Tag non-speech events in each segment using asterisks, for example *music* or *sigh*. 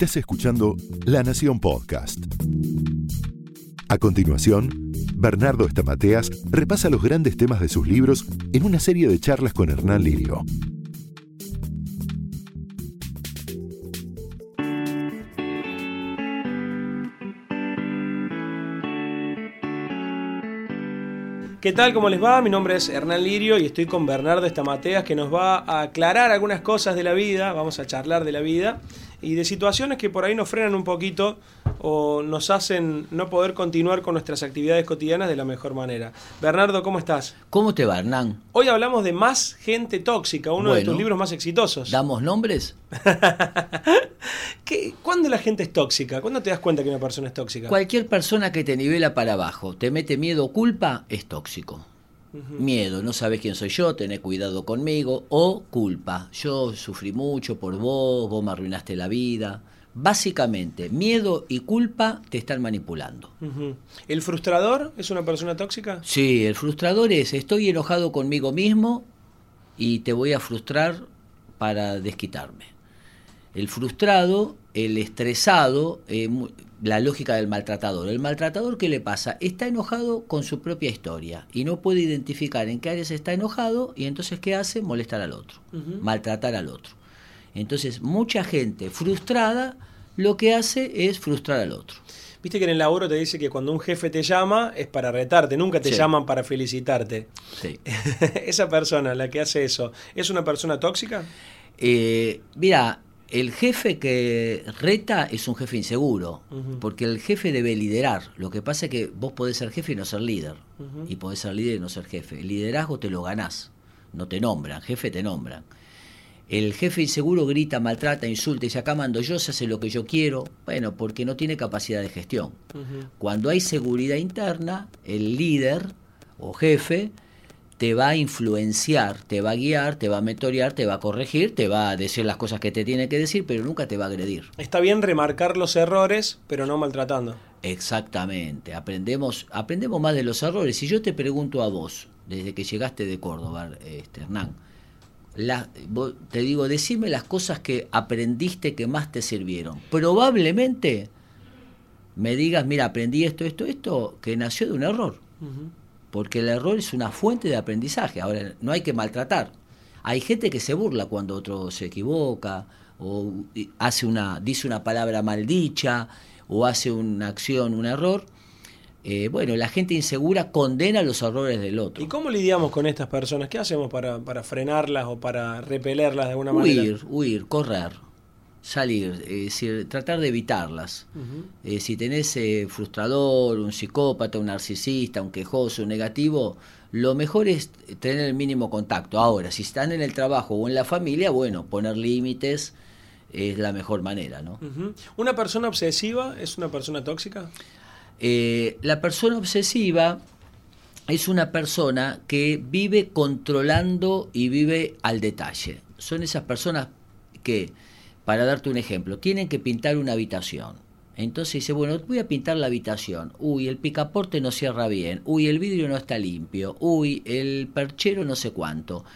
Estás escuchando La Nación Podcast. A continuación, Bernardo Estamateas repasa los grandes temas de sus libros en una serie de charlas con Hernán Lirio. ¿Qué tal? ¿Cómo les va? Mi nombre es Hernán Lirio y estoy con Bernardo Estamateas que nos va a aclarar algunas cosas de la vida, vamos a charlar de la vida y de situaciones que por ahí nos frenan un poquito o nos hacen no poder continuar con nuestras actividades cotidianas de la mejor manera. Bernardo, ¿cómo estás? ¿Cómo te va, Hernán? Hoy hablamos de Más gente tóxica, uno de tus libros más exitosos. ¿Damos nombres? *laughs* ¿Qué, ¿Cuándo la gente es tóxica? ¿Cuándo te das cuenta que una persona es tóxica? Cualquier persona que te nivela para abajo, te mete miedo o culpa, es tóxico. Miedo, no sabes quién soy yo, tenés cuidado conmigo. O culpa, yo sufrí mucho por vos, vos me arruinaste la vida. Básicamente, miedo y culpa te están manipulando. ¿El frustrador es una persona tóxica? Sí, el frustrador es, estoy enojado conmigo mismo y te voy a frustrar para desquitarme. El frustrado, el estresado, eh, la lógica del maltratador. El maltratador, ¿qué le pasa? Está enojado con su propia historia y no puede identificar en qué áreas está enojado y entonces ¿qué hace? Molestar al otro, maltratar al otro. Entonces, mucha gente frustrada lo que hace es frustrar al otro. Viste que en el laburo te dice que cuando un jefe te llama es para retarte, nunca te llaman para felicitarte. Sí. *laughs* Esa persona, la que hace eso, ¿es una persona tóxica? Eh, mira, el jefe que reta es un jefe inseguro, porque el jefe debe liderar. Lo que pasa es que vos podés ser jefe y no ser líder, y podés ser líder y no ser jefe. El liderazgo te lo ganás, no te nombran, jefe te nombran. El jefe inseguro grita, maltrata, insulta y dice acá mando yo, se hace lo que yo quiero. Bueno, porque no tiene capacidad de gestión. Cuando hay seguridad interna, el líder o jefe te va a influenciar, te va a guiar, te va a mentorear, te va a corregir, te va a decir las cosas que te tiene que decir, pero nunca te va a agredir. Está bien remarcar los errores, pero no maltratando. Exactamente, aprendemos, aprendemos más de los errores. Si yo te pregunto a vos, desde que llegaste de Córdoba, este, Hernán, te digo, decime las cosas que aprendiste que más te sirvieron. Probablemente me digas, mira, aprendí esto, esto, esto, que nació de un error porque el error es una fuente de aprendizaje. Ahora, no hay que maltratar. Hay gente que se burla cuando otro se equivoca o hace una, dice una palabra maldicha o hace una acción, un error. Eh, bueno, la gente insegura condena los errores del otro. ¿Y cómo lidiamos con estas personas? ¿Qué hacemos para, para frenarlas o para repelerlas de alguna manera? Huir, huir, correr salir, es decir, tratar de evitarlas. Eh, si tenés eh, frustrador, un psicópata, un narcisista, un quejoso, un negativo, lo mejor es tener el mínimo contacto. Ahora, si están en el trabajo o en la familia, bueno, poner límites es la mejor manera, ¿no? ¿Una persona obsesiva es una persona tóxica? Eh, la persona obsesiva es una persona que vive controlando y vive al detalle. Son esas personas que para darte un ejemplo, tienen que pintar una habitación. Entonces dice, bueno, voy a pintar la habitación. Uy, el picaporte no cierra bien. Uy, el vidrio no está limpio. Uy, el perchero no sé cuánto.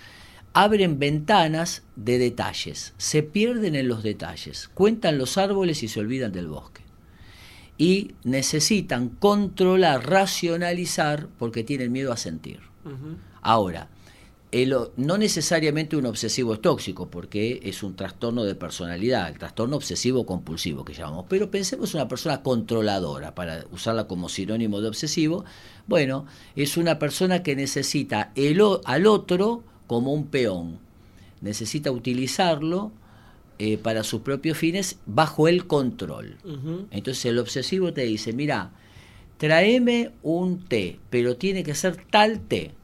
Abren ventanas de detalles, se pierden en los detalles, cuentan los árboles y se olvidan del bosque. Y necesitan controlar, racionalizar, porque tienen miedo a sentir. Ahora, no necesariamente un obsesivo es tóxico, porque es un trastorno de personalidad, el trastorno obsesivo compulsivo que llamamos. Pero pensemos una persona controladora, para usarla como sinónimo de obsesivo. Bueno, es una persona que necesita el, al otro como un peón, necesita utilizarlo eh, para sus propios fines bajo el control. Entonces el obsesivo te dice, mira, tráeme un té, pero tiene que ser tal té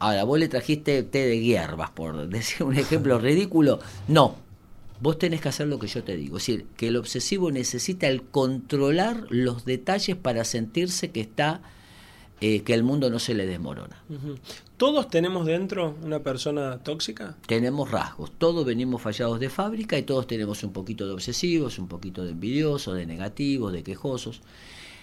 Ahora, vos le trajiste té de hierbas, por decir un ejemplo *laughs* ridículo. No, vos tenés que hacer lo que yo te digo. Es decir, que el obsesivo necesita el controlar los detalles para sentirse que está, eh, que el mundo no se le desmorona. ¿Todos tenemos dentro una persona tóxica? Tenemos rasgos. Todos venimos fallados de fábrica y todos tenemos un poquito de obsesivos, un poquito de envidiosos, de negativos, de quejosos.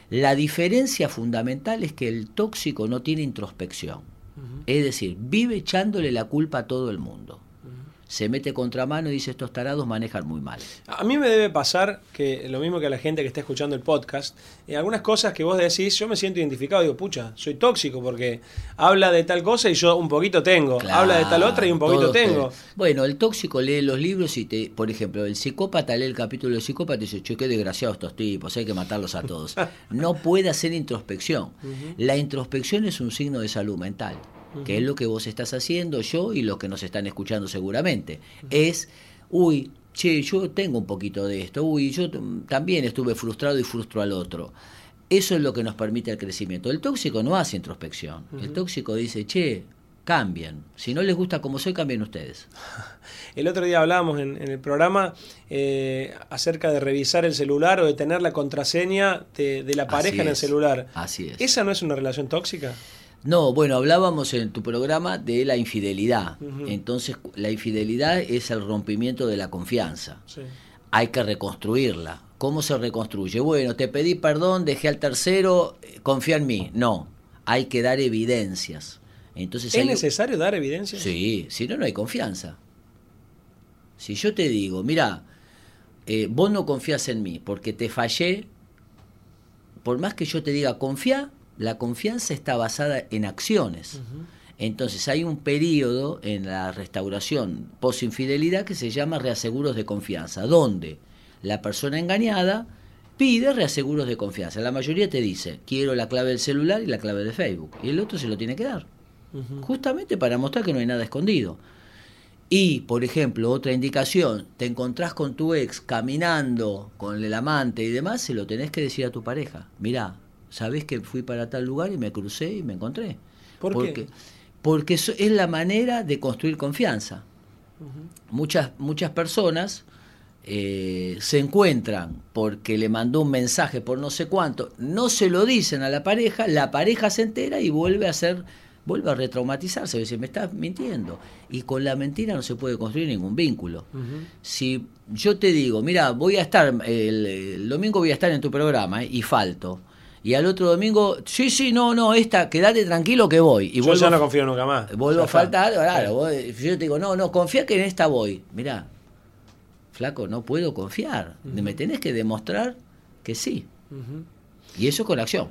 La diferencia fundamental es que el tóxico no tiene introspección. Es decir, vive echándole la culpa a todo el mundo. Se mete contramano y dice estos tarados manejan muy mal. A mí me debe pasar que lo mismo que a la gente que está escuchando el podcast, eh, algunas cosas que vos decís, yo me siento identificado, digo, pucha, soy tóxico porque habla de tal cosa y yo un poquito tengo, habla de tal otra y un poquito tengo. Bueno, el tóxico lee los libros y te, por ejemplo, el psicópata lee el capítulo del psicópata y dice, che, qué desgraciados estos tipos, hay que matarlos a todos. *laughs* no puede hacer introspección. La introspección es un signo de salud mental que es lo que vos estás haciendo, yo y los que nos están escuchando seguramente. Es, uy, che, yo tengo un poquito de esto, uy, yo también estuve frustrado y frustro al otro. Eso es lo que nos permite el crecimiento. El tóxico no hace introspección. El tóxico dice, che, cambien. Si no les gusta como soy, cambien ustedes. *laughs* El otro día hablábamos en, el programa eh, acerca de revisar el celular o de tener la contraseña de, la pareja en el celular. Así es. ¿Esa no es una relación tóxica? No, bueno, hablábamos en tu programa de la infidelidad. Entonces, la infidelidad es el rompimiento de la confianza. Hay que reconstruirla. ¿Cómo se reconstruye? Bueno, te pedí perdón, dejé al tercero, eh, confía en mí. No, hay que dar evidencias. Entonces, ¿Es necesario dar evidencias? Sí, si no, no hay confianza. Si yo te digo, mira, eh, vos no confías en mí porque te fallé, por más que yo te diga confía, la confianza está basada en acciones. Entonces hay un periodo en la restauración post-infidelidad que se llama reaseguros de confianza, donde la persona engañada pide reaseguros de confianza. La mayoría te dice, quiero la clave del celular y la clave de Facebook. Y el otro se lo tiene que dar. Justamente para mostrar que no hay nada escondido. Y, por ejemplo, otra indicación, te encontrás con tu ex caminando con el amante y demás, se lo tenés que decir a tu pareja. Mirá, sabés que fui para tal lugar y me crucé y me encontré. ¿Por porque, qué? Porque es la manera de construir confianza. muchas, muchas personas eh, se encuentran porque le mandó un mensaje por no sé cuánto, no se lo dicen a la pareja, la pareja se entera y vuelve a ser vuelve a retraumatizarse, dice, me estás mintiendo. Y con la mentira no se puede construir ningún vínculo. Si yo te digo, mira, voy a estar, el, domingo voy a estar en tu programa eh, y falto, y al otro domingo, sí, sí, no, no, esta, quédate tranquilo que voy. Y yo ya no confío nunca más. Vuelvo a faltar, claro, yo te digo, no, no, confía que en esta voy. Mirá, flaco, no puedo confiar. Me tenés que demostrar que sí. Y eso con acción.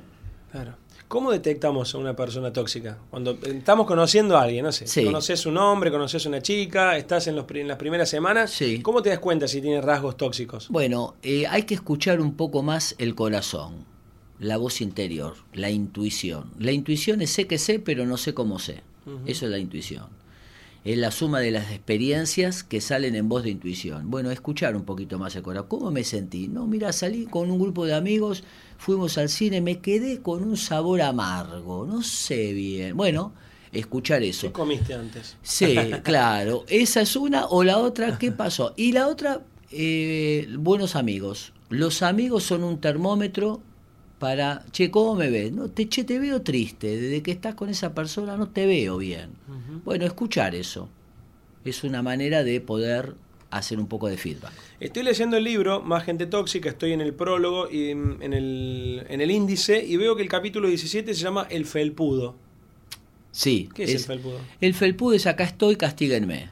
Claro. ¿Cómo detectamos a una persona tóxica? Cuando estamos conociendo a alguien, no sé, conoces un hombre, conoces una chica, estás en, los, en las primeras semanas, ¿cómo te das cuenta si tiene rasgos tóxicos? Bueno, eh, hay que escuchar un poco más el corazón la voz interior, la intuición. La intuición es sé que sé, pero no sé cómo sé. Eso es la intuición. Es la suma de las experiencias que salen en voz de intuición. Bueno, escuchar un poquito más el corazón. ¿Cómo me sentí? No, mira, salí con un grupo de amigos, fuimos al cine, me quedé con un sabor amargo, no sé bien. Bueno, escuchar eso. ¿Qué comiste antes? Sí, *laughs* claro. Esa es una o la otra, ¿qué *laughs* pasó? Y la otra, eh, buenos amigos. Los amigos son un termómetro para, che, ¿cómo me ves? No, te, che, te veo triste, desde que estás con esa persona no te veo bien. Bueno, escuchar eso es una manera de poder hacer un poco de feedback. Estoy leyendo el libro Más gente tóxica, estoy en el prólogo y en el, en el índice y veo que el capítulo 17 se llama El felpudo. Sí. ¿Qué es, el felpudo? El felpudo es acá estoy, castíguenme.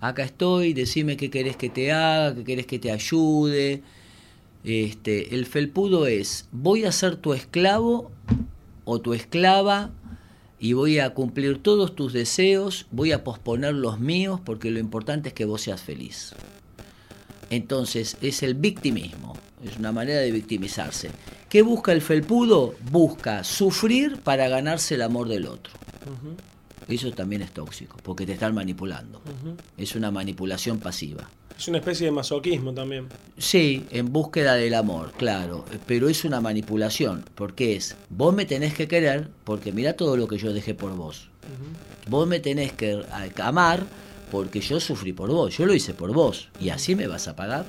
Acá estoy, decime qué querés que te haga, qué querés que te ayude este, el felpudo es, voy a ser tu esclavo o tu esclava y voy a cumplir todos tus deseos, voy a posponer los míos porque lo importante es que vos seas feliz. Entonces es el victimismo, es una manera de victimizarse. ¿Qué busca el felpudo? Busca sufrir para ganarse el amor del otro. Eso también es tóxico, porque te están manipulando. Es una manipulación pasiva. Es una especie de masoquismo también. Sí, en búsqueda del amor, claro, pero es una manipulación, porque es, vos me tenés que querer, porque mira todo lo que yo dejé por vos. Vos me tenés que amar, porque yo sufrí por vos, yo lo hice por vos, y así me vas a pagar.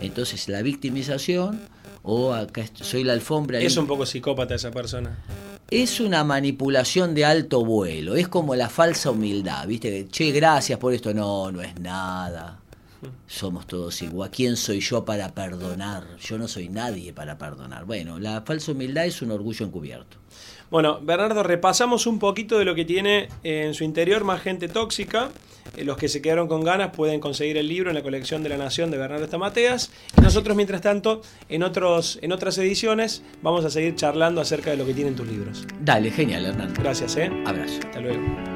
Entonces la victimización, o acá soy la alfombra... Es un poco psicópata esa persona es una manipulación de alto vuelo, es como la falsa humildad, ¿viste? Che, gracias por esto, no, no es nada. Somos todos igual. ¿Quién soy yo para perdonar? Yo no soy nadie para perdonar. Bueno, la falsa humildad es un orgullo encubierto. Bueno, Bernardo, repasamos un poquito de lo que tiene en su interior más gente tóxica. Eh, los que se quedaron con ganas pueden conseguir el libro en la colección de la Nación de Bernardo Estamateas. Y nosotros, mientras tanto, en, otros, en otras ediciones, vamos a seguir charlando acerca de lo que tienen tus libros. Dale, genial, Hernán. Gracias, ¿eh? Abrazo. Hasta luego.